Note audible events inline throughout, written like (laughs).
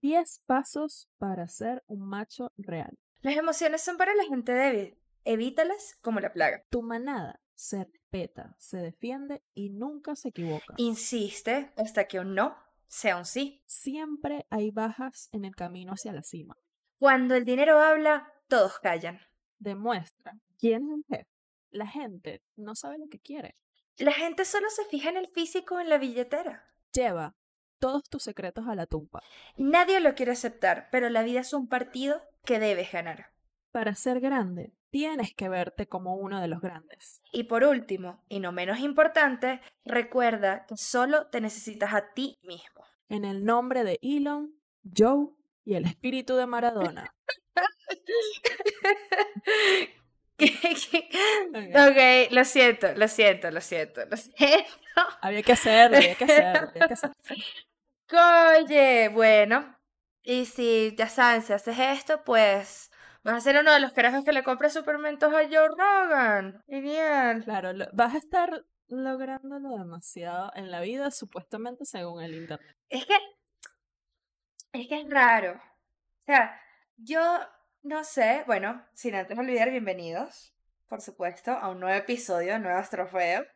Diez pasos para ser un macho real. Las emociones son para la gente débil. Evítalas como la plaga. Tu manada se respeta, se defiende y nunca se equivoca. Insiste hasta que un no sea un sí. Siempre hay bajas en el camino hacia la cima. Cuando el dinero habla, todos callan. Demuestra quién es el jefe. La gente no sabe lo que quiere. La gente solo se fija en el físico en la billetera. Lleva todos tus secretos a la tumba. Nadie lo quiere aceptar, pero la vida es un partido que debes ganar. Para ser grande, tienes que verte como uno de los grandes. Y por último, y no menos importante, recuerda que solo te necesitas a ti mismo. En el nombre de Elon, Joe y el espíritu de Maradona. (laughs) (laughs) ok, lo siento, lo siento, lo siento, lo siento. Había que hacerlo, había que hacerlo, había que hacerlo. (laughs) Oye, bueno, y si ya saben, si haces esto, pues vas a ser uno de los carajos que le compre supermentos a Joe Rogan. Genial. Claro, lo- vas a estar lográndolo demasiado en la vida, supuestamente según el internet. Es que, es que es raro. O sea, yo no sé, bueno, sin antes olvidar, bienvenidos, por supuesto, a un nuevo episodio de Nuevas Trofeo.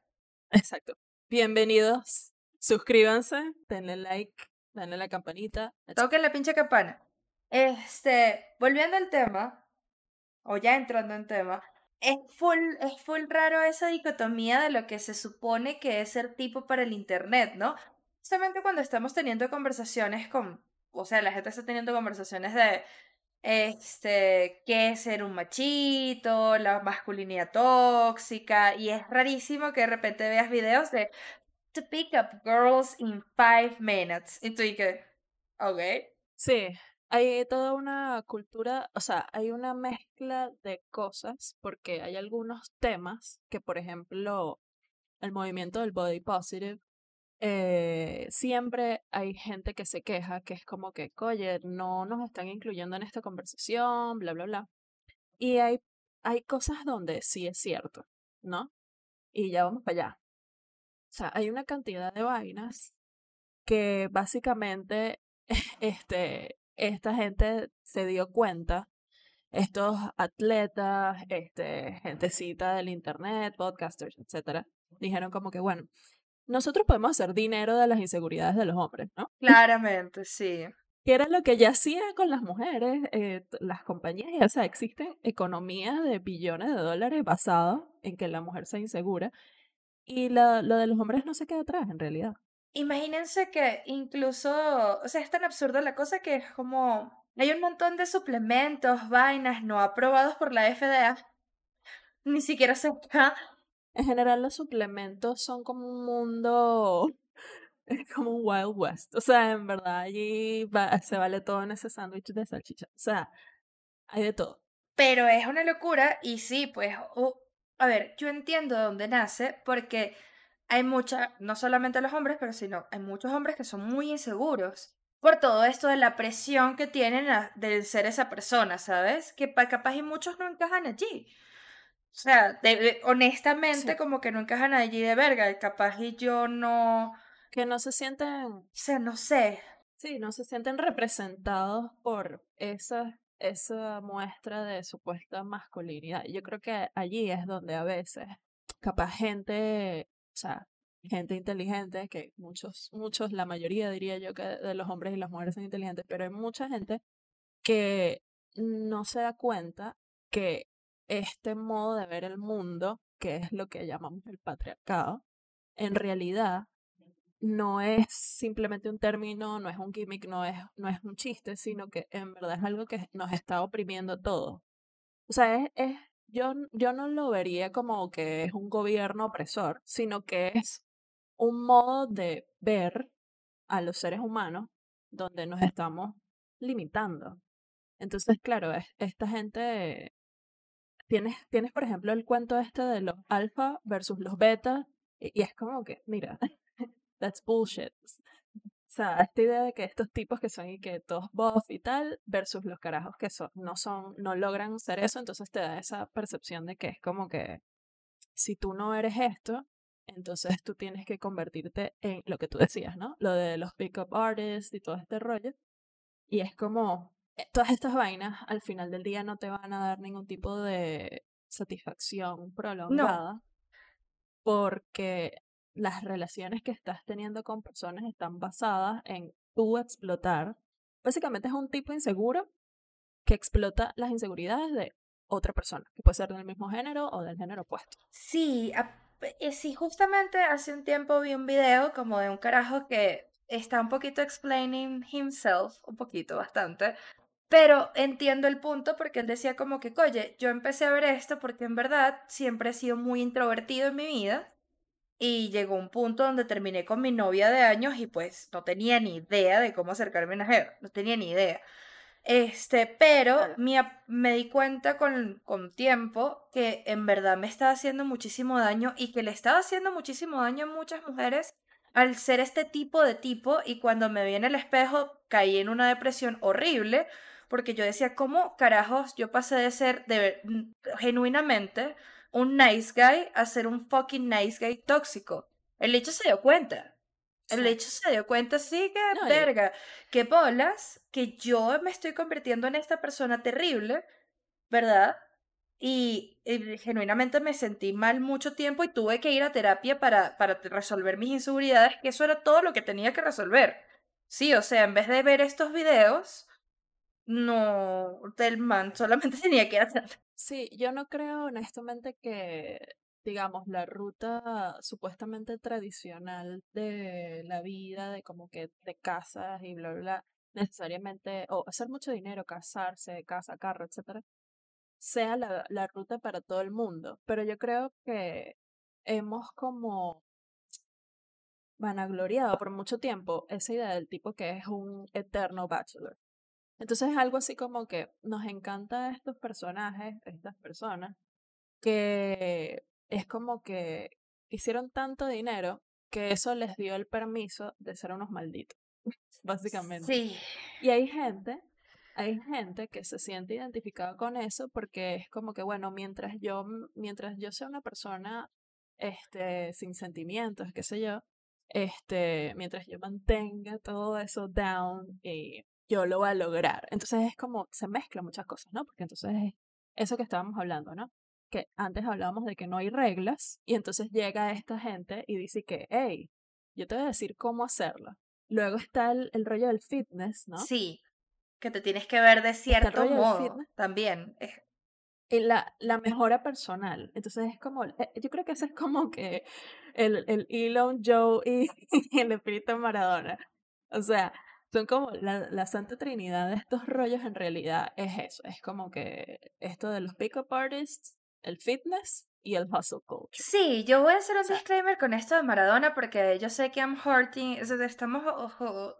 Exacto. Bienvenidos. Suscríbanse, denle like, denle la campanita. Toquen la pinche campana. Este, volviendo al tema, o ya entrando en tema, es full, es full raro esa dicotomía de lo que se supone que es ser tipo para el internet, ¿no? Justamente cuando estamos teniendo conversaciones con, o sea, la gente está teniendo conversaciones de, este, qué es ser un machito, la masculinidad tóxica, y es rarísimo que de repente veas videos de to pick up girls in five minutes, y tú y que, ok. Sí, hay toda una cultura, o sea, hay una mezcla de cosas porque hay algunos temas que, por ejemplo, el movimiento del body positive, eh, siempre hay gente que se queja, que es como que, oye, no nos están incluyendo en esta conversación, bla, bla, bla. Y hay, hay cosas donde sí es cierto, ¿no? Y ya vamos para allá. O sea, hay una cantidad de vainas que básicamente (laughs) este, esta gente se dio cuenta, estos atletas, este, gentecita del internet, podcasters, etcétera, dijeron como que, bueno, nosotros podemos hacer dinero de las inseguridades de los hombres, ¿no? (laughs) Claramente, sí. Que era lo que ya hacían con las mujeres, eh, las compañías, o sea, existen economías de billones de dólares basadas en que la mujer sea insegura, y la- lo de los hombres no se queda atrás, en realidad. Imagínense que incluso, o sea, es tan absurda la cosa que es como, hay un montón de suplementos, vainas no aprobados por la FDA, ni siquiera se (laughs) está, En general, los suplementos son como un mundo, es (laughs) como un Wild West. O sea, en verdad, allí se vale todo en ese sándwich de salchicha. O sea, hay de todo. pero es una locura y sí, pues, a ver, yo entiendo de dónde nace porque hay mucha, no solamente los hombres, pero sino hay muchos hombres que son muy inseguros por todo esto de la presión que tienen a- de ser esa persona, ¿sabes? Que pa- capaz y muchos no encajan allí. O sea, de- de- honestamente, Sí. como que no encajan allí de verga, capaz y yo no, o Que no se sienten, sea, no sé. sí, no se sienten representados por esa, esa muestra de supuesta masculinidad. Yo creo que allí es donde a veces, capaz gente, o sea, gente inteligente, que muchos, muchos, la mayoría diría yo que de los hombres y las mujeres son inteligentes, pero hay mucha gente que no se da cuenta que este modo de ver el mundo, que es lo que llamamos el patriarcado, en realidad no es simplemente un término, no es un gimmick, no es, no es un chiste, sino que en verdad es algo que nos está oprimiendo todo. O sea, es, es, yo, yo no lo vería como que es un gobierno opresor, sino que es un modo de ver a los seres humanos donde nos estamos limitando. Entonces, claro, es- esta gente, tienes, tienes por ejemplo el cuento este de los alfa versus los beta, y, y es como que, mira, (laughs) that's bullshit. O sea, esta idea de que estos tipos que son y que todos buff y tal, versus los carajos que son, no son, no logran ser eso, entonces te da esa percepción de que es como que si tú no eres esto, entonces tú tienes que convertirte en lo que tú decías, ¿no? Lo de los pick-up artists y todo este rollo. Y es como, todas estas vainas al final del día no te van a dar ningún tipo de satisfacción prolongada. Porque las relaciones que estás teniendo con personas están basadas en tú explotar. Básicamente es un tipo inseguro que explota las inseguridades de otra persona, que puede ser del mismo género o del género opuesto. Sí, eh, sí, justamente hace un tiempo vi un video como de un carajo que está un poquito explaining himself, un poquito, bastante, pero entiendo el punto porque él decía como que, oye, yo empecé a ver esto porque en verdad siempre he sido muy introvertido en mi vida y llegó un punto donde terminé con mi novia de años y pues no tenía ni idea de cómo acercarme a una jeva, no tenía ni idea. Este, pero me di cuenta con, con tiempo que en verdad me estaba haciendo muchísimo daño y que le estaba haciendo muchísimo daño a muchas mujeres al ser este tipo de tipo y cuando me vi en el espejo caí en una depresión horrible porque yo decía, ¿cómo carajos yo pasé de ser de, genuinamente un nice guy a ser un fucking nice guy tóxico? El hecho se dio cuenta. El hecho se dio cuenta, sí, que verga, que bolas, que yo me estoy convirtiendo en esta persona terrible, ¿verdad? Y, genuinamente me sentí mal mucho tiempo y tuve que ir a terapia para, para resolver mis inseguridades, que eso era todo lo que tenía que resolver. Sí, o sea, en vez de ver estos videos, no, del man solamente (laughs) tenía que hacer. Sí, yo no creo honestamente que, digamos, la ruta supuestamente tradicional de la vida, de como que de casas y bla, bla, bla, necesariamente, o hacer mucho dinero, casarse, casa, carro, etcétera, sea la, la ruta para todo el mundo. Pero yo creo que hemos como vanagloriado por mucho tiempo esa idea del tipo que es un eterno bachelor. Entonces es algo así como que nos encanta estos personajes, estas personas, que es como que hicieron tanto dinero que eso les dio el permiso de ser unos malditos, (laughs) básicamente. Sí. Y hay gente, hay gente que se siente identificada con eso porque es como que, bueno, mientras yo, mientras yo sea una persona este, sin sentimientos, qué sé yo, este, mientras yo mantenga todo eso down y yo lo voy a lograr. Entonces es como, se mezclan muchas cosas, ¿no? Porque entonces es eso que estábamos hablando, ¿no? Que antes hablábamos de que no hay reglas y entonces llega esta gente y dice que, hey, yo te voy a decir cómo hacerlo. Luego está el, el rollo del fitness, ¿no? Sí, que te tienes que ver de cierto modo también. Y la, la mejora personal. Entonces es como, eh, yo creo que eso es como que el, el Elon, Joe y, (laughs) y el espíritu Maradona. O sea, son como la, la, santa trinidad de estos rollos en realidad es eso, es como que esto de los pick-up artists, el fitness y el hustle culture. Sí, yo voy a hacer un disclaimer con esto de Maradona porque yo sé que I'm hurting, estamos ojo,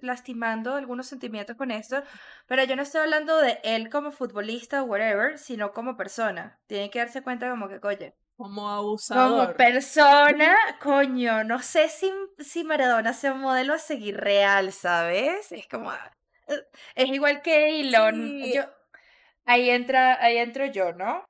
lastimando algunos sentimientos con esto, pero yo no estoy hablando de él como futbolista o whatever, sino como persona. Tienen que darse cuenta como que, oye, como abusador. Como persona, coño, no sé si, si Maradona sea un modelo a seguir real, ¿sabes? Es como... Eh, es igual que Elon. Yo, ahí, entra, ahí entro yo, ¿no?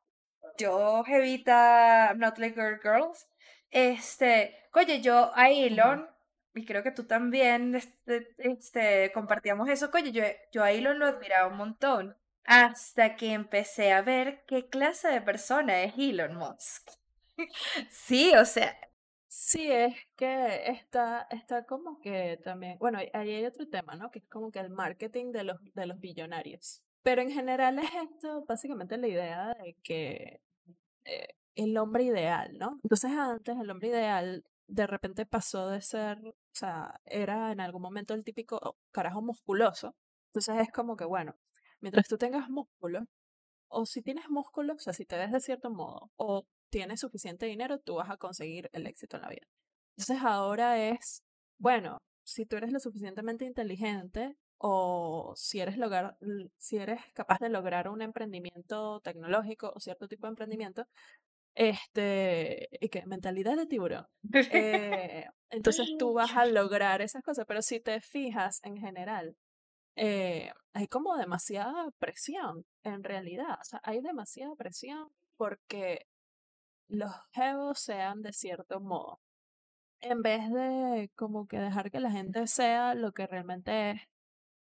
Yo, Jevita, Not Like Girl Girls. Este, oye, yo a Elon, y creo que tú también este, este, compartíamos eso, coño, yo, yo a Elon lo admiraba un montón. Hasta que empecé a ver qué clase de persona es Elon Musk. (laughs) sí, o sea. Sí, es que está, está como que también, bueno, ahí hay otro tema, ¿no? Que es como que el marketing de los, de los billonarios. Pero en general es esto, básicamente la idea de que eh, el hombre ideal, ¿no? Entonces antes el hombre ideal de repente pasó de ser, o sea, era en algún momento el típico carajo musculoso. Entonces es como que, bueno, mientras tú tengas músculo, o si tienes músculo, o sea, si te ves de cierto modo, o tienes suficiente dinero, tú vas a conseguir el éxito en la vida. Entonces ahora es, bueno, si tú eres lo suficientemente inteligente o si eres, lograr, si eres capaz de lograr un emprendimiento tecnológico o cierto tipo de emprendimiento, este, y que mentalidad de tiburón. (laughs) Eh, entonces tú vas a lograr esas cosas, pero si te fijas en general, eh, hay como demasiada presión, en realidad. O sea, hay demasiada presión porque los jevos sean de cierto modo. En vez de como que dejar que la gente sea lo que realmente es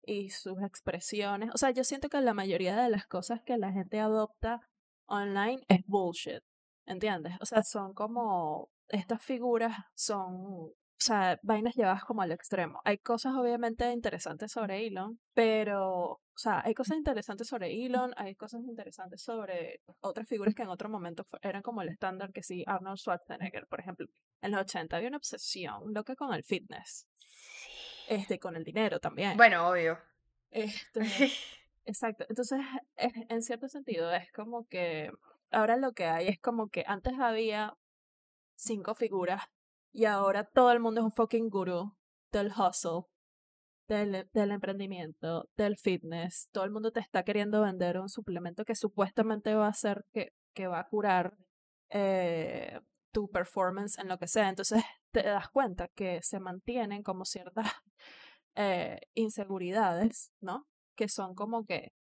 y sus expresiones. O sea, yo siento que la mayoría de las cosas que la gente adopta online es bullshit. ¿Entiendes? O sea, son como estas figuras son, o sea, vainas llevadas como al extremo. Hay cosas obviamente interesantes sobre Elon, pero, o sea, hay cosas interesantes sobre Elon, hay cosas interesantes sobre otras figuras que en otro momento eran como el estándar que sí, Arnold Schwarzenegger, por ejemplo. En los 80 había una obsesión loca con el fitness. Este, con el dinero también. Bueno, obvio. Este, (laughs) exacto. Entonces, en cierto sentido, es como que ahora lo que hay es como que antes había cinco figuras y ahora todo el mundo es un fucking gurú del hustle, del, del emprendimiento, del fitness. Todo el mundo te está queriendo vender un suplemento que supuestamente va a hacer que, que va a curar eh, tu performance en lo que sea. Entonces (laughs) te das cuenta que se mantienen como ciertas (laughs) eh, inseguridades, ¿no? Que son como que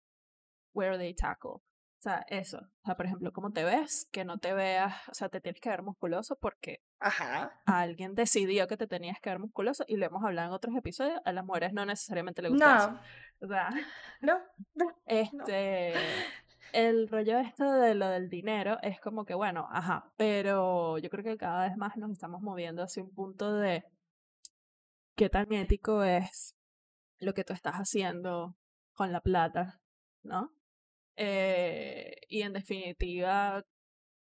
where they tackle. O sea, eso. O sea, por ejemplo, ¿cómo te ves? Que no te veas, o sea, te tienes que ver musculoso porque Ajá. alguien decidió que te tenías que ver musculoso y lo hemos hablado en otros episodios. A las mujeres no necesariamente le gusta eso. No. O sea, (laughs) No. este, el rollo esto de lo del dinero es como que, bueno, ajá, pero yo creo que cada vez más nos estamos moviendo hacia un punto de qué tan ético es lo que tú estás haciendo con la plata, ¿no? Eh, y en definitiva,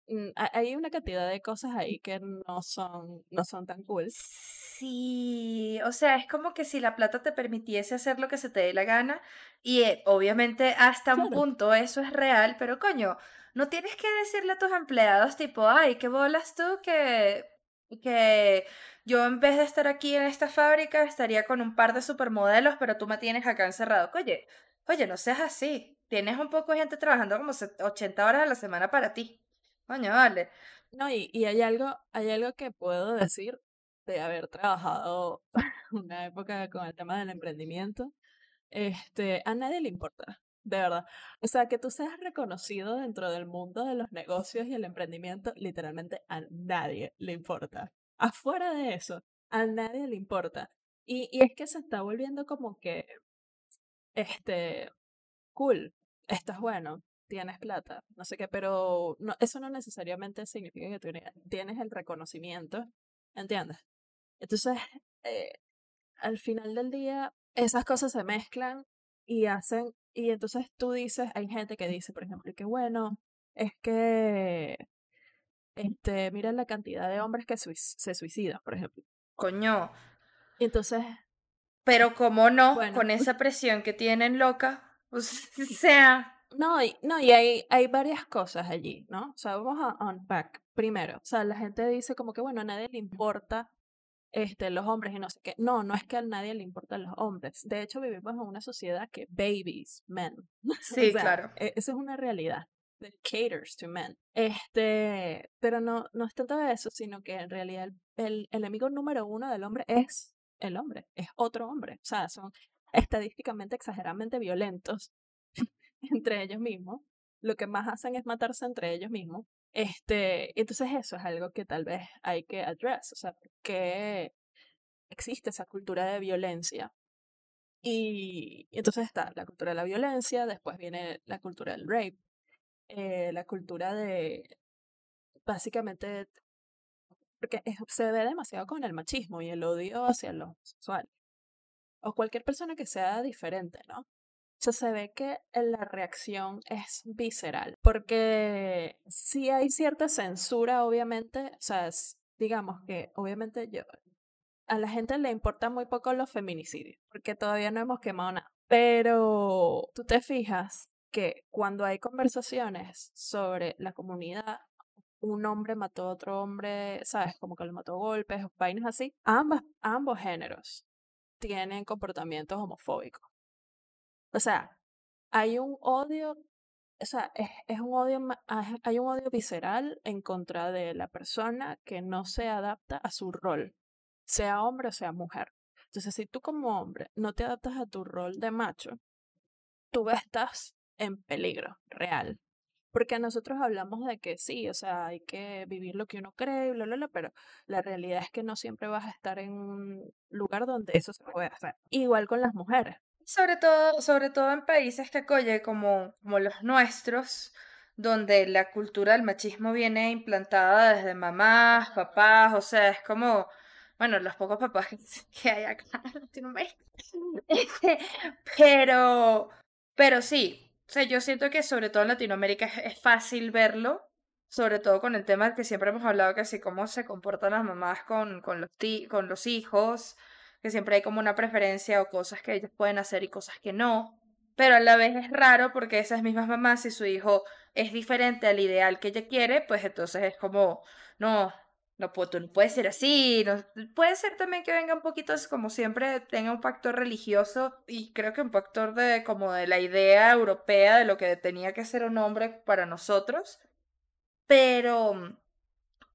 mm, hay una cantidad de cosas ahí que no son, no son tan cool. Sí, o sea, es como que si la plata te permitiese hacer lo que se te dé la gana y eh, obviamente hasta un punto eso es real, pero coño, no tienes que decirle a tus empleados tipo, ay, qué bolas tú que, que yo en vez de estar aquí en esta fábrica estaría con un par de supermodelos, pero tú me tienes acá encerrado. Oye, oye, no seas así tienes un poco de gente trabajando como 80 horas a la semana para ti. Coño, vale. No, y, y hay algo, hay algo que puedo decir de haber trabajado (laughs) una época con el tema del emprendimiento. Este, a nadie le importa, de verdad. O sea, que tú seas reconocido dentro del mundo de los negocios y el emprendimiento, literalmente a nadie le importa. Afuera de eso, a nadie le importa. Y, y es que se está volviendo como que, este, cool, estás bueno, tienes plata, no sé qué, pero no, eso no necesariamente significa que tú tienes el reconocimiento, ¿entiendes? Entonces, eh, al final del día, esas cosas se mezclan y hacen, y entonces tú dices, hay gente que dice, por ejemplo, que bueno, es que, este, mira la cantidad de hombres que se suicidan, por ejemplo. Coño. Entonces... Pero cómo no, con (laughs) esa presión que tienen loca, o (laughs) sea. No, y, no, y hay, hay varias cosas allí, ¿no? O sea, vamos a unpack. Primero, o sea, la gente dice como que, bueno, a nadie le importa este, los hombres y no sé qué. No, no es que a nadie le importan los hombres. De hecho, vivimos en una sociedad que babies, men. (laughs) Sí, claro. E, eso es una realidad. That caters to men. Este, pero no, no es tanto eso, sino que en realidad el, el enemigo número uno del hombre es el hombre, es otro hombre. O sea, son estadísticamente exageradamente violentos (laughs) entre ellos mismos. Lo que más hacen es matarse entre ellos mismos. Este, entonces eso es algo que tal vez hay que address, o sea, porque existe esa cultura de violencia. Y, entonces está la cultura de la violencia, después viene la cultura del rape, eh, la cultura de, básicamente, porque se ve demasiado con el machismo y el odio hacia lo sexual o cualquier persona que sea diferente, ¿no? O sea, se ve que la reacción es visceral, porque si hay cierta censura, obviamente, o sea, digamos que obviamente yo, a la gente le importa muy poco los feminicidios, porque todavía no hemos quemado nada, pero tú te fijas que cuando hay conversaciones sobre la comunidad, un hombre mató a otro hombre, ¿sabes? Como que lo mató a golpes, vainas así, ambas, ambos géneros tienen comportamientos homofóbicos. O sea, hay un odio, o sea, es, un odio, hay un odio visceral en contra de la persona que no se adapta a su rol, sea hombre o sea mujer. Entonces, si tú como hombre no te adaptas a tu rol de macho, tú estás en peligro real. Porque nosotros hablamos de que sí, o sea, hay que vivir lo que uno cree, bla, bla, bla, pero la realidad es que no siempre vas a estar en un lugar donde eso se puede hacer. Igual con las mujeres. Sobre todo, sobre todo en países que coye como, como los nuestros, donde la cultura del machismo viene implantada desde mamás, papás, o sea, es como, bueno, los pocos papás que (laughs) hay acá en Latinoamérica. (laughs) Este, pero, pero sí, o sea, yo siento que sobre todo en Latinoamérica es, fácil verlo, sobre todo con el tema que siempre hemos hablado, que así cómo se comportan las mamás con, con, los, con los hijos, que siempre hay como una preferencia o cosas que ellos pueden hacer y cosas que no. Pero a la vez es raro porque esas mismas mamás, si su hijo es diferente al ideal que ella quiere, pues entonces es como, no, no, no puede ser así. No, puede ser también que venga un poquito, como siempre, tenga un factor religioso y creo que un factor de como de la idea europea de lo que tenía que ser un hombre para nosotros. Pero,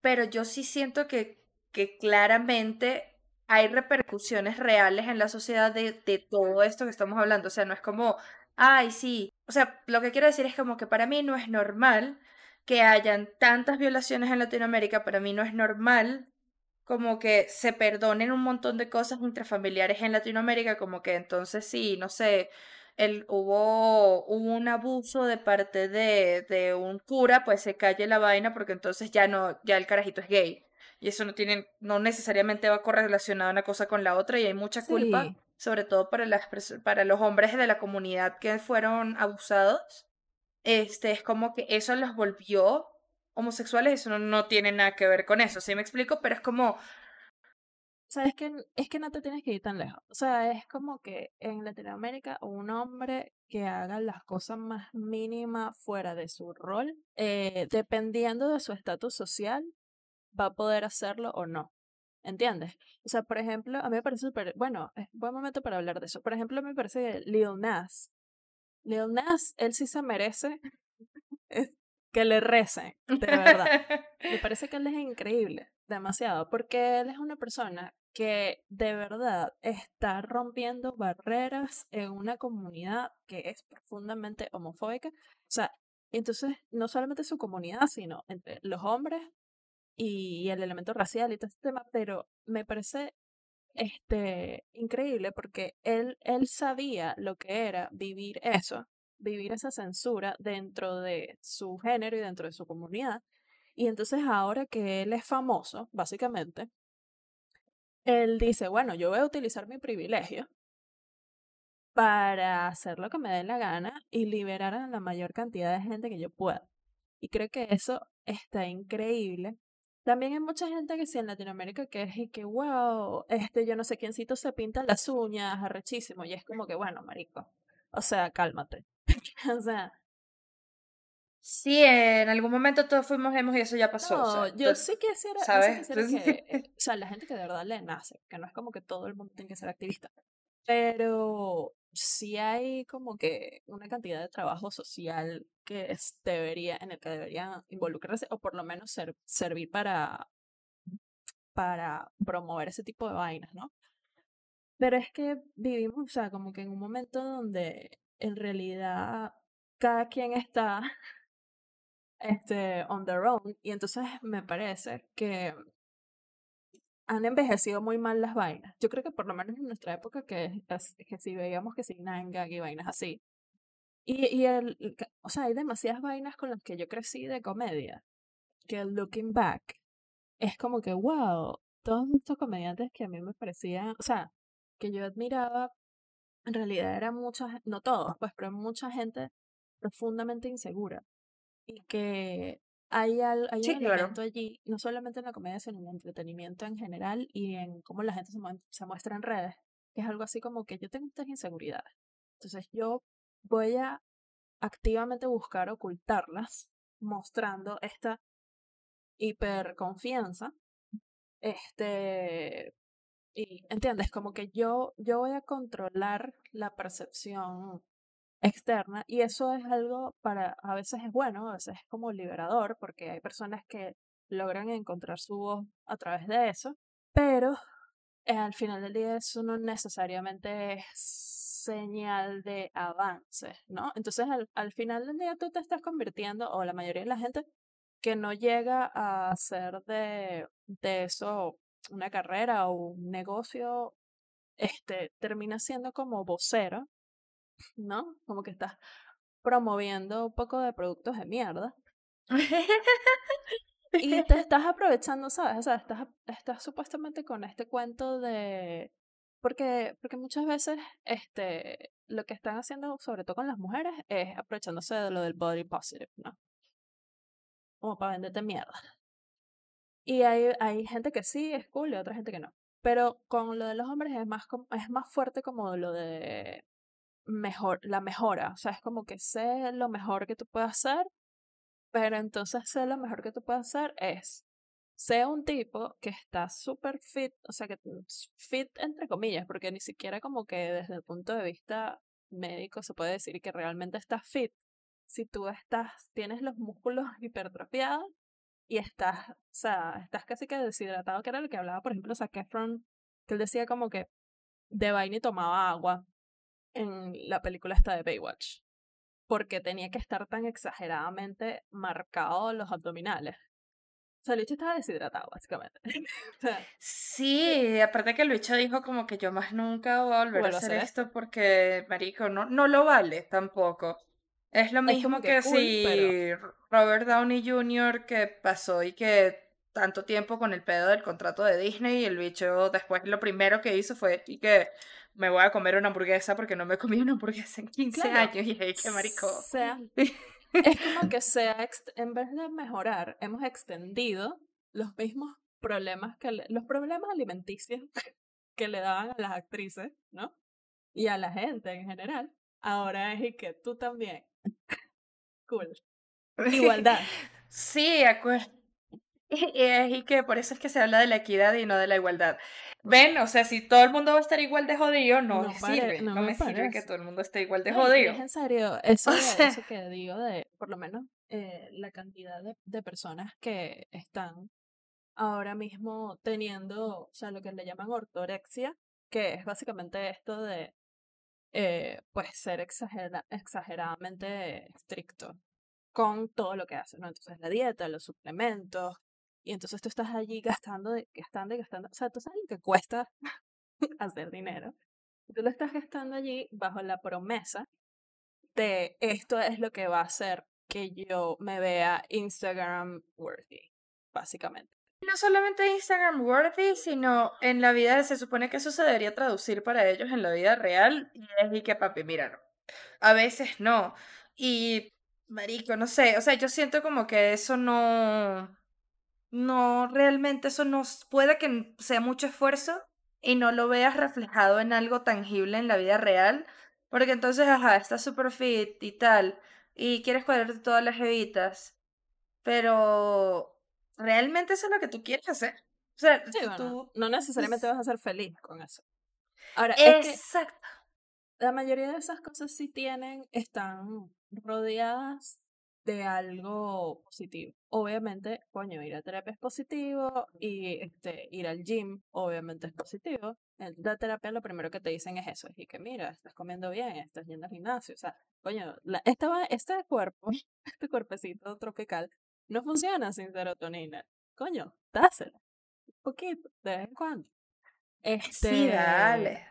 pero yo sí siento que, que claramente hay repercusiones reales en la sociedad de, de todo esto que estamos hablando. O sea, no es como, ay, sí. O sea, lo que quiero decir es como que para mí no es normal que hayan tantas violaciones en Latinoamérica, para mí no es normal como que se perdonen un montón de cosas intrafamiliares en Latinoamérica, como que entonces sí, no sé, el, hubo, un abuso de parte de, de un cura, pues se calle la vaina porque entonces ya no, ya el carajito es gay y eso no tiene, no necesariamente va correlacionado una cosa con la otra y hay mucha culpa, sobre todo para las para los hombres de la comunidad que fueron abusados. Este es como que eso los volvió homosexuales, eso no, no tiene nada que ver con eso, ¿sí me explico? Pero es como sabes que es que no te tienes que ir tan lejos. O sea, es como que en Latinoamérica un hombre que haga las cosas más mínimas fuera de su rol, eh, dependiendo de su estatus social, va a poder hacerlo o no. ¿Entiendes? O sea, por ejemplo, a mí me parece súper, bueno, es buen momento para hablar de eso. Por ejemplo, me parece que Lil Nas, Lil Nas, él sí se merece (laughs) que le recen, de verdad. me (laughs) parece que él es increíble, demasiado, porque él es una persona que de verdad está rompiendo barreras en una comunidad que es profundamente homofóbica. O sea, entonces no solamente su comunidad, sino entre los hombres y el elemento racial y todo este tema, pero me parece este increíble porque él, él sabía lo que era vivir eso, vivir esa censura dentro de su género y dentro de su comunidad. Y entonces ahora que él es famoso, básicamente, él dice, bueno, yo voy a utilizar mi privilegio para hacer lo que me dé la gana y liberar a la mayor cantidad de gente que yo pueda. Y creo que eso está increíble también hay mucha gente que sí en Latinoamérica que es y que, wow, este, yo no sé quiéncito se pinta las uñas, arrechísimo. Y es como que, bueno, marico, o sea, cálmate. (laughs) o sea. Sí, en algún momento todos fuimos hemos y eso ya pasó. No, yo sí quisiera, ¿sabes? que, eh, (laughs) o sea, la gente que de verdad le nace, que no es como que todo el mundo tiene que ser activista. Pero sí hay como que una cantidad de trabajo social que debería, en el que deberían involucrarse o por lo menos ser, servir para, para promover ese tipo de vainas, ¿no? Pero es que vivimos, o sea, como que en un momento donde en realidad cada quien está (laughs) este, on their own y entonces me parece que han envejecido muy mal las vainas. Yo creo que por lo menos en nuestra época que, que si veíamos que sin Nanga y vainas así. Y, y el, o sea, hay demasiadas vainas con las que yo crecí de comedia. Que looking back es como que, wow, todos estos comediantes que a mí me parecían, o sea, que yo admiraba, en realidad eran muchas, no todos, pues, pero mucha gente profundamente insegura. Y que hay, al, hay un elemento allí, no solamente en la comedia, sino en el entretenimiento en general y en cómo la gente se, se muestra en redes, que es algo así como que yo tengo estas inseguridades. Entonces yo voy a activamente buscar ocultarlas, mostrando esta hiperconfianza. Este, y entiendes, como que yo, yo voy a controlar la percepción externa y eso es algo para, a veces es bueno, a veces es como liberador porque hay personas que logran encontrar su voz a través de eso, pero al final del día eso no necesariamente es señal de avance, ¿no? Entonces al, al final del día tú te estás convirtiendo, o la mayoría de la gente que no llega a hacer de, de eso una carrera o un negocio, este, termina siendo como vocero, ¿no? Como que estás promoviendo un poco de productos de mierda. y te (laughs) estás aprovechando, ¿sabes? O sea, estás, estás supuestamente con este cuento de... Porque, porque muchas veces este, lo que están haciendo, sobre todo con las mujeres, es aprovechándose de lo del body positive, ¿no? Como para venderte mierda. Y hay, hay gente que sí, es cool, y otra gente que no. Pero con lo de los hombres es más, es más fuerte como lo de mejor, la mejora. O sea, es como que sé lo mejor que tú puedes hacer, pero entonces sé lo mejor que tú puedes hacer es sea un tipo que está súper fit, o sea, que fit entre comillas, porque ni siquiera como que desde el punto de vista médico se puede decir que realmente estás fit. Si tú estás, tienes los músculos hipertrofiados y estás, o sea, estás casi que deshidratado, que era lo que hablaba, por ejemplo, Zac Efron, que él decía como que de vaina y tomaba agua en la película esta de Baywatch, porque tenía que estar tan exageradamente marcado los abdominales. O sea, el bicho estaba deshidratado, básicamente. (laughs) sí, aparte que el bicho dijo como que yo más nunca voy a volver a hacer, esto porque, marico, no, no lo vale tampoco. Es lo mismo que, si Robert Downey Jr. que pasó y que tanto tiempo con el pedo del contrato de Disney y el bicho después lo primero que hizo fue y que me voy a comer una hamburguesa porque no me comí una hamburguesa en 15 años (laughs) y dije, qué marico. Sea, (laughs) es como que sea, en vez de mejorar, hemos extendido los mismos problemas que los problemas alimenticios (laughs) que le daban a las actrices, ¿no? Y a la gente en general. Ahora es y que tú también cool. Igualdad. sí, acuerdo. (laughs) Y, que por eso es que se habla de la equidad y no de la igualdad. Ven, o sea, si todo el mundo va a estar igual de jodido, no, me sirve. No, me, sirve que todo el mundo esté igual de jodido. Es en serio, (laughs) eso, eso que digo de, por lo menos, eh, la cantidad de, de personas que están ahora mismo teniendo, o sea, lo que le llaman ortorexia, que es básicamente esto de eh, pues ser exagera exageradamente estricto con todo lo que hace, ¿no? Entonces la dieta, los suplementos, y entonces tú estás allí gastando, gastando y gastando, o sea, tú sabes lo que cuesta (laughs) hacer dinero, tú lo estás gastando allí bajo la promesa de esto es lo que va a hacer que yo me vea Instagram worthy, básicamente. No solamente Instagram worthy, sino en la vida se supone que eso se debería traducir para ellos en la vida real. Y es que papi, mira, A veces no. Y, marico, no sé, o sea, yo siento como que eso no, no, realmente eso no, puede que sea mucho esfuerzo y no lo veas reflejado en algo tangible en la vida real. Porque entonces, ajá, estás super fit y tal, y quieres cuadrarte todas las evitas, pero realmente eso es lo que tú quieres hacer. O sea, tú, no necesariamente vas a ser feliz con eso. Ahora, Exacto. la mayoría de esas cosas sí tienen, están rodeadas de algo positivo. Obviamente, coño, ir a terapia es positivo y este, ir al gym obviamente es positivo. En la terapia lo primero que te dicen es eso, es que mira, estás comiendo bien, estás yendo al gimnasio, o sea, coño, la, este cuerpo, (laughs) este cuerpecito tropical no funciona sin serotonina. Coño, dásela. Un poquito, de vez en cuando. Este, sí, dale.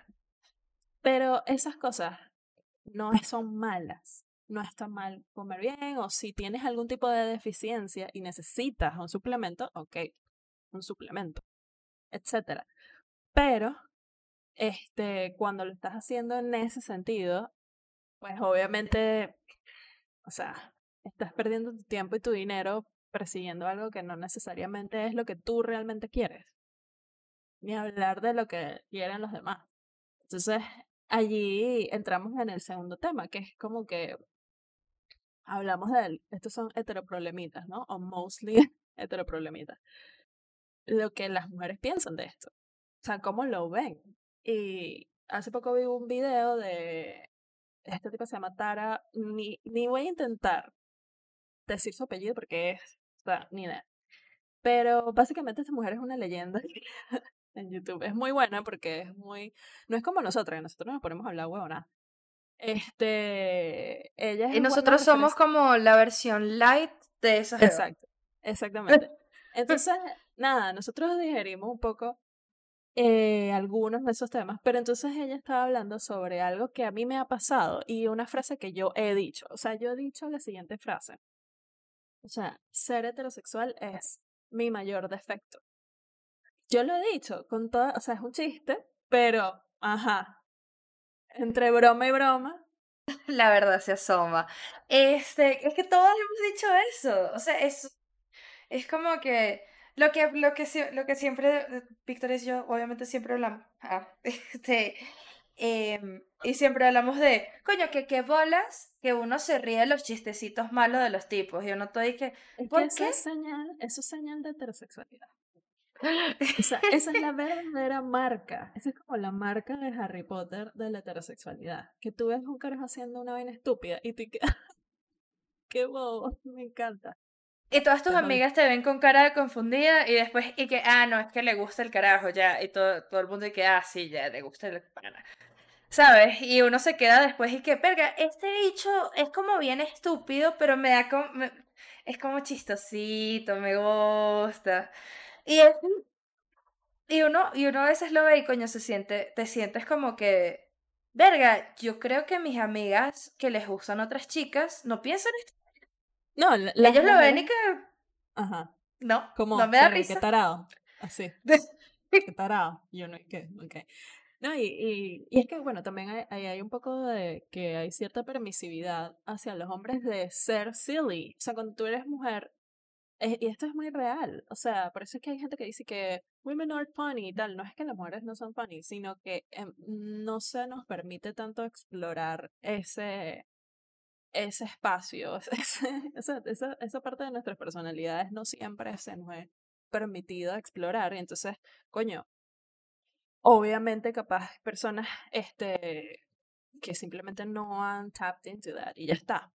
Pero esas cosas no son malas. No está mal comer bien o si tienes algún tipo de deficiencia y necesitas un suplemento, ok, un suplemento, etcétera. Pero este, cuando lo estás haciendo en ese sentido, pues obviamente, o sea, estás perdiendo tu tiempo y tu dinero persiguiendo algo que no necesariamente es lo que tú realmente quieres. Ni hablar de lo que quieren los demás. Entonces, allí entramos en el segundo tema, que es como que hablamos de, estos son heteroproblemitas, ¿no? O mostly (laughs) heteroproblemitas. Lo que las mujeres piensan de esto. O sea, cómo lo ven. Y hace poco vi un video de este tipo se llama Tara, ni, ni voy a intentar decir su apellido porque es, o sea, ni idea. Pero básicamente esta mujer es una leyenda (laughs) en YouTube. Es muy buena porque es muy, no es como nosotros, que nosotros nos ponemos a hablar huevona. Este, ella es Y nosotros somos como la versión light de esa jeva. Exacto, exactamente. (laughs) Entonces, nada, nosotros digerimos un poco eh, algunos de esos temas, pero entonces ella estaba hablando sobre algo que a mí me ha pasado y una frase que yo he dicho. O sea, yo he dicho la siguiente frase. O sea, ser heterosexual es mi mayor defecto. Yo lo he dicho con toda, o sea, es un chiste, pero, ajá, entre broma y broma, (laughs) La verdad se asoma. Este, es que todos hemos dicho eso. O sea, es, es como que lo que, lo que, lo que siempre, eh, Víctor y yo, obviamente siempre hablamos. ah, (laughs) este, em, y siempre hablamos de, coño, que qué bolas que uno se ríe de los chistecitos malos de los tipos. Y uno todo dice, es ¿Por que eso qué? es señal, eso es señal de heterosexualidad. O sea, (laughs) esa es la verdadera marca. Esa es como la marca de Harry Potter de la heterosexualidad. Que tú ves un carajo haciendo una vaina estúpida y tú (laughs) quedas. ¡Qué bobo! Me encanta. Y todas tus amigas te ven con cara de confundida y después, y que, ah, no, es que le gusta el carajo ya. Y todo, todo el mundo y que, ah, sí, ya, le gusta el pana. ¿Sabes? Y uno se queda después y que, perga, este bicho es como bien estúpido, pero me da como, me- es como chistosito, me gusta. Y es, y uno, y uno a veces lo ve y coño, se siente, te sientes como que, verga, yo creo que mis amigas que les gustan otras chicas no piensan esto. No, Ellos lo ven y que, Ajá. no, Como, no me da "Verga, Qué risa. tarado. Así. (laughs) Qué tarado. Y uno, ¿y qué? Ok. No, y, y, y es que, bueno, también hay, hay un poco de que hay cierta permisividad hacia los hombres de ser silly. O sea, cuando tú eres mujer, eh, y esto es muy real. O sea, por eso es que hay gente que dice que women are funny y tal. No es que las mujeres no son funny, sino que em, no se nos permite tanto explorar ese, ese espacio, (laughs) esa, esa, esa parte de nuestras personalidades no siempre se nos es permitido explorar. Y entonces, coño, obviamente capaz personas este, que simplemente no han tapped into that y ya está.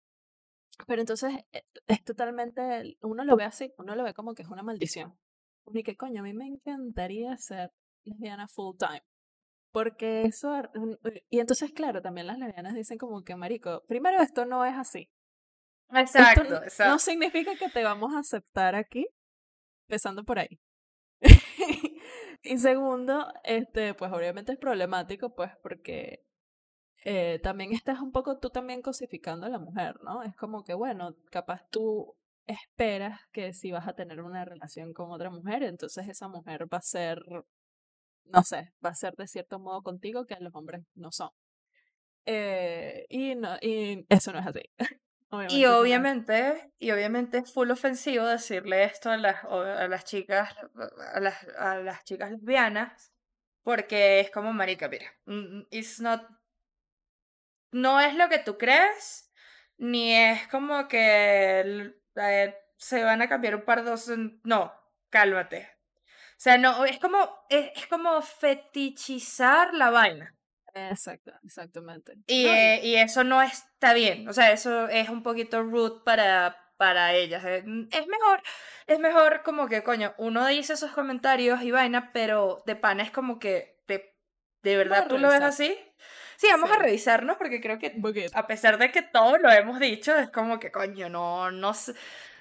Pero entonces eh, es totalmente, uno lo ve así, uno lo ve como que es una maldición. Y que coño, a mí me encantaría ser lesbiana full time. Porque eso, un- y entonces claro, también las lesbianas dicen como que, marico, primero esto no es así. Esto Exacto, n- no exacto. significa que te vamos a aceptar aquí, empezando por ahí. (laughs) y segundo, este, pues obviamente es problemático, pues porque eh, también estás un poco tú también cosificando a la mujer, ¿no? Es como que, bueno, capaz tú esperas que si vas a tener una relación con otra mujer, entonces esa mujer va a ser, no sé, va a ser de cierto modo contigo que los hombres no son. Eh, y, no, y eso no es así. (laughs) Obviamente Y obviamente, y obviamente es full ofensivo decirle esto a las, a las chicas, a las, a las chicas lesbianas, porque es como marica, mira, mm, it's not, no es lo que tú crees, ni es como que eh, se van a cambiar un par de dos, no, cálmate. O sea, no, es como, es, es como fetichizar la vaina. Exacto, exactamente. Y, No, eh, y eso no está bien, o sea, eso es un poquito rude para, para ellas. eh, mm, Es mejor, es mejor como que, coño, uno dice esos comentarios y vaina, pero de pana es como que, de, de verdad tú lo ves así. Sí, vamos a Sí. revisarnos porque creo que, a pesar de que todo lo hemos dicho, es como que, coño, no, no sé,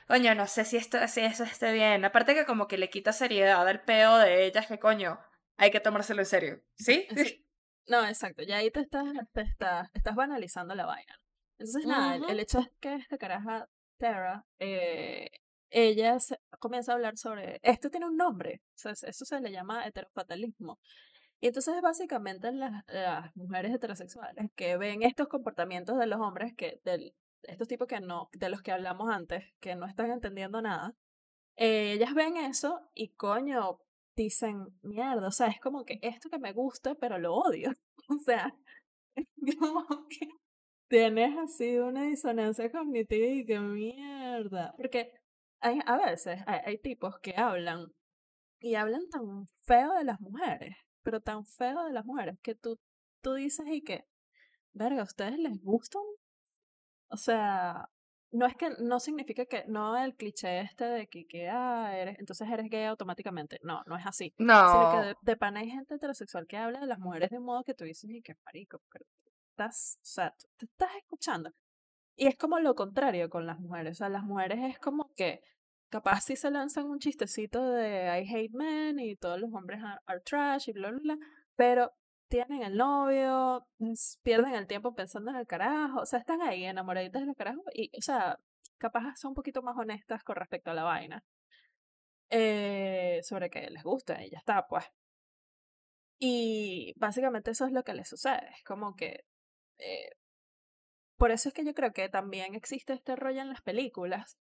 coño, no sé si esto, si eso esté bien. Aparte que como que le quita seriedad al peo de ellas, que coño, hay que tomárselo en serio, ¿sí? (laughs) Sí. No, exacto, ya ahí te estás, te estás, estás banalizando la vaina. Entonces, nada, el, Ujú. el hecho es que esta caraja, Tara, eh, ella se- comienza a hablar sobre, esto tiene un nombre, o sea, eso se le llama heterofatalismo. Y entonces básicamente las, las mujeres heterosexuales que ven estos comportamientos de los hombres, que del, estos tipos que no, de los que hablamos antes, que no están entendiendo nada, eh, ellas ven eso y coño, dicen, mierda, o sea, es como que esto que me gusta, pero lo odio. (laughs) O sea, (laughs) como que tienes así una disonancia cognitiva y que mierda. Porque hay, a veces hay, hay tipos que hablan y hablan tan feo de las mujeres, pero tan feo de las mujeres que tú, tú dices y que, verga, ¿a ustedes les gustan? O sea, no es que no significa que, no el cliché este de que, que ah, eres, entonces eres gay automáticamente. No, no es así. No. Sino que de, de pana hay gente heterosexual que habla de las mujeres de un modo que tú dices, y que marico, pero estás, o sea, te estás escuchando. Y es como lo contrario con las mujeres. O sea, las mujeres es como que capaz si se lanzan un chistecito de I hate men y todos los hombres are, trash y bla, bla, bla. Pero tienen el novio, pierden el tiempo pensando en el carajo, o sea, están ahí enamoraditas del carajo y, o sea, capaz son un poquito más honestas con respecto a la vaina. Eh, sobre que les gusta y ya está, pues. Y básicamente eso es lo que les sucede, es como que... Eh, por eso es que yo creo que también existe este rollo en las películas,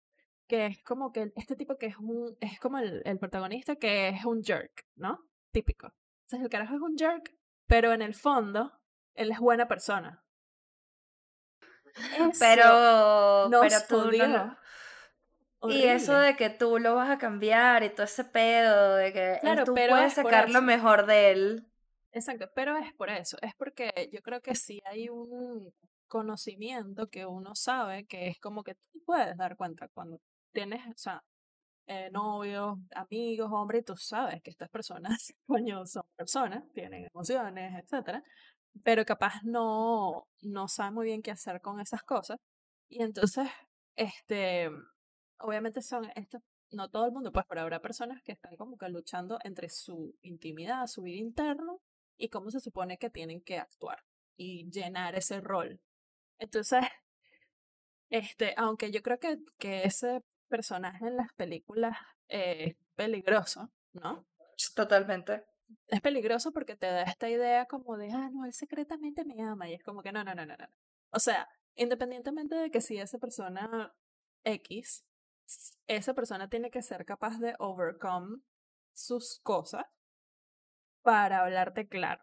que es como que este tipo que es un, es como el, el protagonista que es un jerk, ¿no? Típico. Entonces el carajo es un jerk, pero en el fondo, él es buena persona. Eso pero, pero tú no Y eso de que tú lo vas a cambiar y todo ese pedo de que claro, tú puedes sacar lo mejor de él. Exacto, pero es por eso, es porque yo creo que sí hay un conocimiento que uno sabe que es como que tú puedes dar cuenta cuando tienes, o sea, eh, novios, amigos, hombres, y tú sabes que estas personas, (laughs) coño, son personas, tienen emociones, etcétera, pero capaz no, no saben muy bien qué hacer con esas cosas. Y entonces, este, obviamente son estos, no todo el mundo, pues, pero habrá personas que están como que luchando entre su intimidad, su vida interna y cómo se supone que tienen que actuar y llenar ese rol. Entonces, este, aunque yo creo que, que ese personaje en las películas eh, es (laughs) peligroso, ¿no? Totalmente. Es peligroso porque te da esta idea como de, ah, no, él secretamente me ama. Y es como que no, no, no, no, no. O sea, independientemente de que si esa persona X, esa persona tiene que ser capaz de overcome sus cosas para hablarte claro.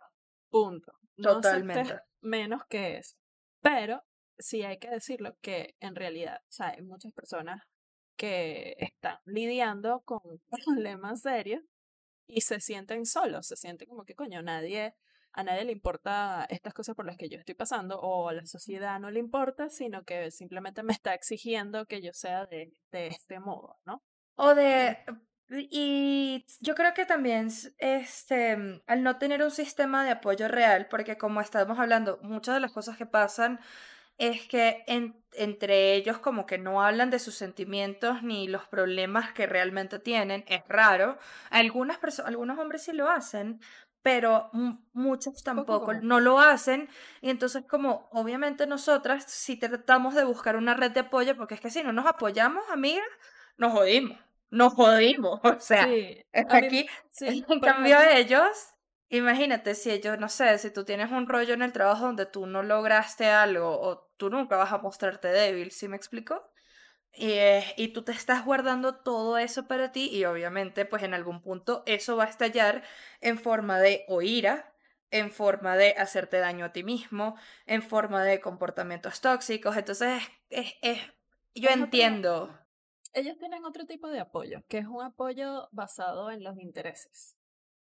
Punto. No Totalmente. Menos que eso. Pero sí hay que decirlo que en realidad, o sea, hay muchas personas que están lidiando con (laughs) problemas serios y se sienten solos, se sienten como que coño, nadie, a nadie le importa estas cosas por las que yo estoy pasando o a la sociedad no le importa, sino que simplemente me está exigiendo que yo sea de, de este modo, ¿no? O de y yo creo que también este al no tener un sistema de apoyo real, porque como estamos hablando, muchas de las cosas que pasan es que entre ellos como que no hablan de sus sentimientos ni los problemas que realmente tienen, es raro. Algunas algunos hombres sí lo hacen, pero muchos tampoco no lo hacen. Y entonces como obviamente nosotras si tratamos de buscar una red de apoyo, porque es que si no nos apoyamos, amigas, nos jodimos. Nos jodimos, (laughs) o sea, aquí, (laughs) en cambio ellos, Imagínate si ellos, no sé, si tú tienes un rollo en el trabajo donde tú no lograste algo o tú nunca vas a mostrarte débil, ¿sí me explico? Y, y tú te estás guardando todo eso para ti y obviamente pues en algún punto eso va a estallar en forma de o ira, en forma de hacerte daño a ti mismo, en forma de comportamientos tóxicos. Entonces, es, es, yo entiendo. Ellos tienen otro tipo de apoyo, que es un apoyo basado en los intereses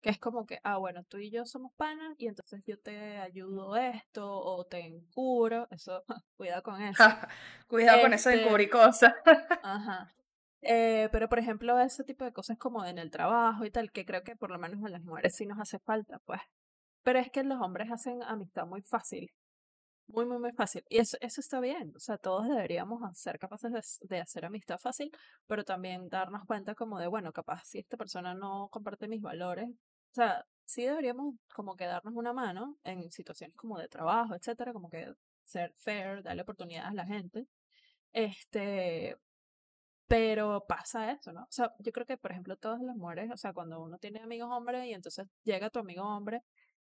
que es como que, ah, bueno, tú y yo somos panas y entonces yo te ayudo esto o te encubro, eso, (laughs) cuidado con eso. (laughs) cuidado con eso de este encubrir cosas. (laughs) ajá. Eh, pero, por ejemplo, ese tipo de cosas como en el trabajo y tal, que creo que por lo menos a las mujeres sí nos hace falta, pues. Pero es que los hombres hacen amistad muy fácil. Muy, muy, muy fácil. Y eso, eso está bien. O sea, todos deberíamos ser capaces de, de, hacer amistad fácil, pero también darnos cuenta como de, bueno, capaz si esta persona no comparte mis valores, o sea, sí deberíamos como que darnos una mano en situaciones como de trabajo, etcétera, como que ser fair, darle oportunidades a la gente. Este, pero pasa eso, ¿no? O sea, yo creo que, por ejemplo, todas las mujeres, o sea, cuando uno tiene amigos hombres y entonces llega tu amigo hombre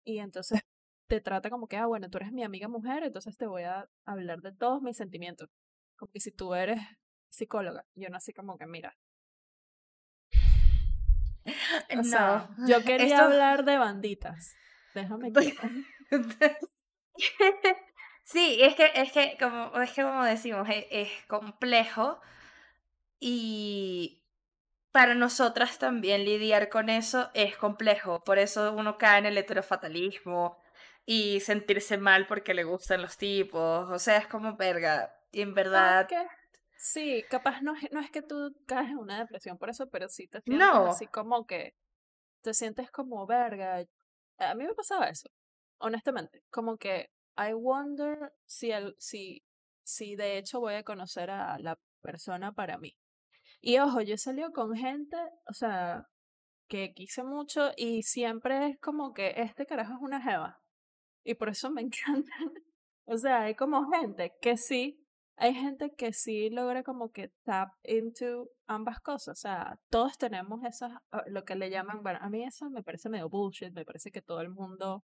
y entonces (laughs) te trata como que, ah, bueno, tú eres mi amiga mujer, entonces te voy a hablar de todos mis sentimientos. Como que si tú eres psicóloga, yo no así como que, mira, (laughs) no. yo quería hablar de banditas. Déjame (laughs) (laughs) Sí, es que, es que como, es que como decimos, es, es, complejo y para nosotras también lidiar con eso es complejo. Por eso uno cae en el heterofatalismo y sentirse mal porque le gustan los tipos. O sea, es como verga. Y en verdad. Sí, capaz no es, no es que tú caes en una depresión por eso, pero sí te sientes No. así como que te sientes como verga. A mí me pasaba eso, honestamente. Como que I wonder si, el, si, si de hecho voy a conocer a la persona para mí. Y ojo, yo he salido con gente, o sea, que quise mucho y siempre es como que este carajo es una jeva. Y por eso me (laughs) encanta. o sea, hay como gente que sí hay gente que sí logra como que tap into ambas cosas. O sea, todos tenemos esas, ah, lo que le llaman, bueno, a mí eso me parece medio bullshit, me parece que todo el mundo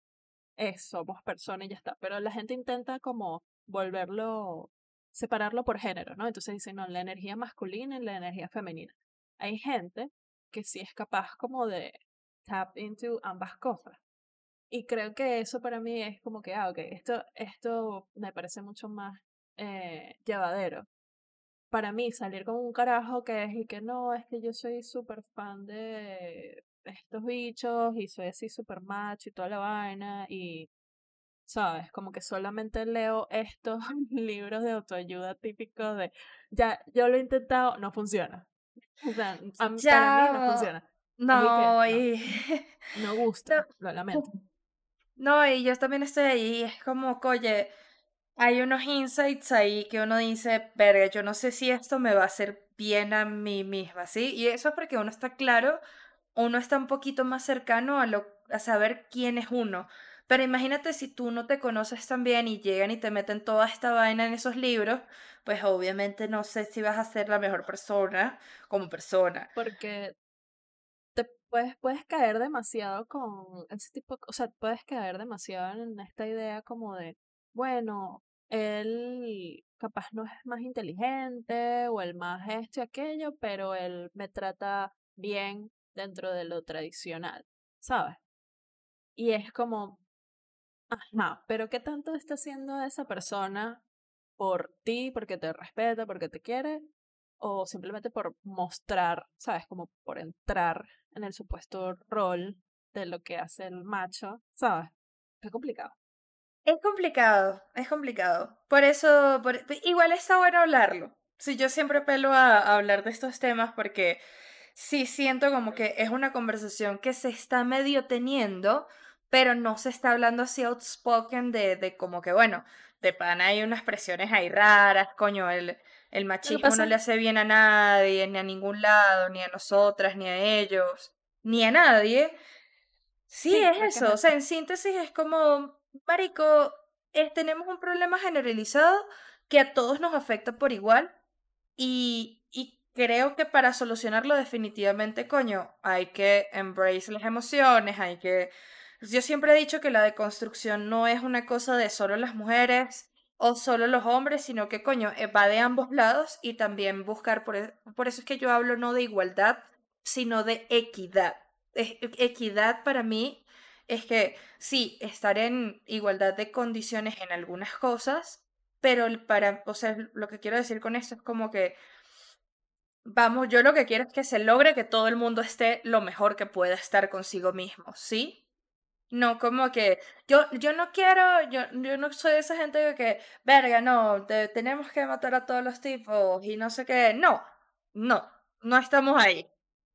es, somos personas y ya está. Pero la gente intenta como volverlo, separarlo por género, ¿no? Entonces dicen, no, la energía masculina y la energía femenina. Hay gente que sí es capaz como de tap into ambas cosas. Y creo que eso para mí es como que, ah, ok, esto, esto me parece mucho más eh, llevadero. Para mí, salir con un carajo que es y que no, es que yo soy súper fan de estos bichos y soy así súper macho y toda la vaina y, ¿sabes? Como que solamente leo estos (laughs) libros de autoayuda típicos de, ya, yo lo he intentado, no funciona. O sea, para mí no funciona. No, y... (laughs) no, gusta, lo lamento. No, y yo también estoy ahí, es como, oye, hay unos insights ahí que uno dice, verga, yo no sé si esto me va a hacer bien a mí misma, ¿sí? Y eso es porque uno está claro, uno está un poquito más cercano a, lo, a saber quién es uno. Pero imagínate si tú no te conoces tan bien y llegan y te meten toda esta vaina en esos libros, pues obviamente no sé si vas a ser la mejor persona como persona. Porque te puedes, puedes caer demasiado con ese tipo, o sea, puedes caer demasiado en esta idea como de, bueno, él capaz no es más inteligente o el más esto y aquello, pero él me trata bien dentro de lo tradicional, ¿sabes? Y es como, ajá, pero ¿qué tanto está haciendo esa persona por ti, porque te respeta, porque te quiere? O simplemente por mostrar, ¿sabes? Como por entrar en el supuesto rol de lo que hace el macho, ¿sabes? Es complicado. Es complicado, es complicado. Por eso, por, igual está bueno hablarlo. Sí, yo siempre apelo a, hablar de estos temas porque sí siento como que es una conversación que se está medio teniendo, pero no se está hablando así outspoken de, de como que, bueno, de pan hay unas presiones ahí raras, coño, el, el machismo no le hace bien a nadie, ni a ningún lado, ni a nosotras, ni a ellos, ni a nadie. Sí, sí es eso. O sea, en síntesis es como Marico, tenemos un problema generalizado que a todos nos afecta por igual y, y creo que para solucionarlo definitivamente, coño, hay que embrace las emociones, hay que... Yo siempre he dicho que la deconstrucción no es una cosa de solo las mujeres o solo los hombres, sino que, coño, eh, va de ambos lados y también buscar, por, e, por eso es que yo hablo no de igualdad, sino de equidad. E, equidad para mí es que sí, estar en igualdad de condiciones en algunas cosas, pero para, o sea, lo que quiero decir con esto es como que, vamos, yo lo que quiero es que se logre que todo el mundo esté lo mejor que pueda estar consigo mismo, ¿sí? No, como que yo, yo no quiero, yo, yo no soy de esa gente que, verga, no, tenemos que matar a todos los tipos y no sé qué. No, no, no estamos ahí.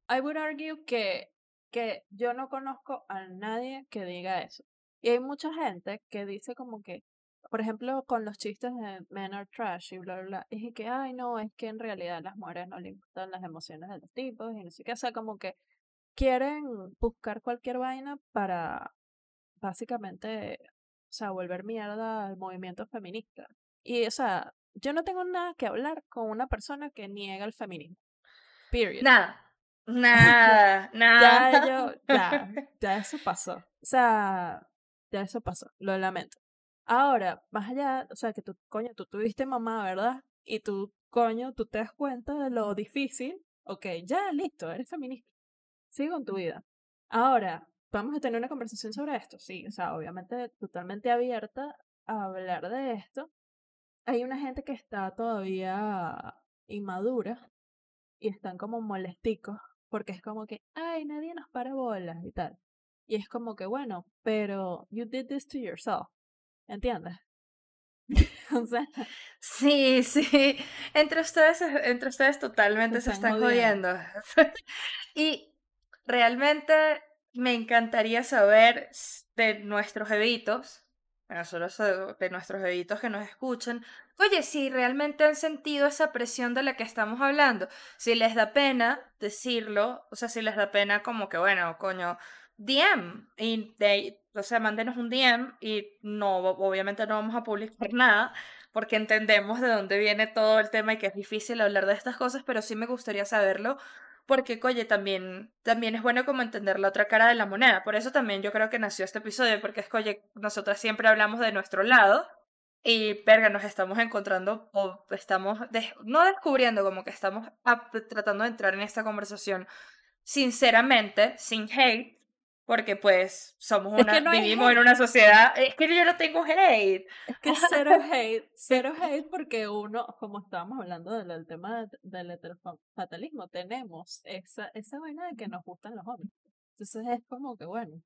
I would argue que que yo no conozco a nadie que diga eso. Y hay mucha gente que dice como que, por ejemplo, con los chistes de men are trash y bla, bla, bla, y que, ay, no, es que en realidad las mujeres no le importan las emociones de los tipos y no sé qué, o sea, como que quieren buscar cualquier vaina para básicamente, o sea, volver mierda al movimiento feminista. Y, o sea, yo no tengo nada que hablar con una persona que niega el feminismo. Period. Nada. Nada, (laughs) nada. Ya, yo, ya, ya eso pasó. O sea, ya eso pasó. Lo lamento. Ahora, más allá, o sea, que tú, coño, tú tuviste mamá, ¿verdad? Y tú, coño, tú te das cuenta de lo difícil. Ok, ya, listo, eres feminista. Sigo en tu vida. Ahora, vamos a tener una conversación sobre esto. Sí, o sea, obviamente totalmente abierta a hablar de esto. Hay una gente que está todavía inmadura y están como molesticos porque es como que, ay, nadie nos para bolas y tal. Y es como que, bueno, pero you did this to yourself. ¿Entiendes? (laughs) o sea, Sí, sí. Entre ustedes, entre ustedes totalmente se están están jodiendo. (laughs) Y realmente me encantaría saber de nuestros evitos, so- de nuestros evitos que nos escuchan, oye, si realmente han sentido esa presión de la que estamos hablando, si les da pena decirlo, o sea, si les da pena como que, bueno, coño, DM, y de, o sea, mándenos un DM y no, obviamente no vamos a publicar nada porque entendemos de dónde viene todo el tema y que es difícil hablar de estas cosas, pero sí me gustaría saberlo, porque, oye, también, también es bueno como entender la otra cara de la moneda. Por eso también yo creo que nació este episodio, porque es nosotras siempre hablamos de nuestro lado y, verga, nos estamos encontrando o estamos, des- no descubriendo, como que estamos tratando de entrar en esta conversación sinceramente, sin hate. Porque pues somos una, no vivimos en una sociedad, es que yo no tengo hate, es que cero (laughs) hate, cero hate porque uno, como estábamos hablando del, del tema de- del heterofatalismo, tenemos esa, esa vaina de que nos gustan los hombres. Entonces es como que, bueno,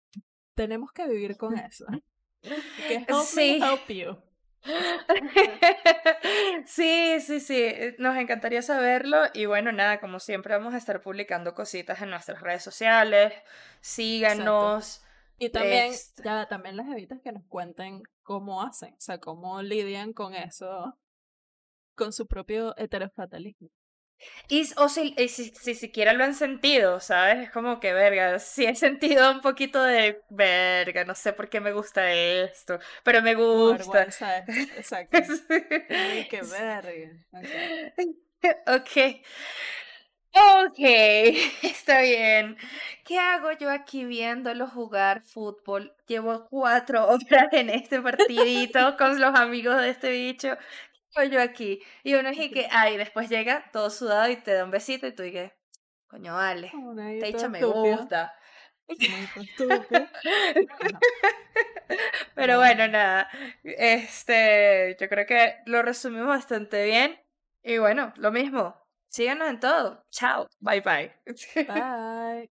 tenemos que vivir con eso. (laughs) (laughs) Que help me help you. (laughs) (laughs) Sí, sí, sí, eh, nos encantaría saberlo y bueno, nada, como siempre vamos a estar publicando cositas en nuestras redes sociales, síganos. Y también, Este. ya, también las evitas que nos cuenten cómo hacen, o sea, cómo lidian con eso, con su propio heterofatalismo. Y, o si, y si, si siquiera lo han sentido, ¿sabes? Es como que, verga, sí he sentido un poquito de, verga, no sé por qué me gusta esto, pero me gusta. (laughs) exacto. Ay, qué verga. (laughs) ok. Ok. Ok, (laughs) está bien. ¿Qué hago yo aquí viéndolo jugar fútbol? Llevo cuatro horas en este partidito con los amigos de este bicho. ¿Qué hago yo aquí? Y uno es que, ay, después llega todo sudado y te da un besito y tú dices, coño, vale, ahí este toda bicho me gusta. (laughs) Pero bueno, nada, este, yo creo que lo resumimos bastante bien. Y bueno, lo mismo, síganos en todo. Chao, bye bye. (laughs) Bye.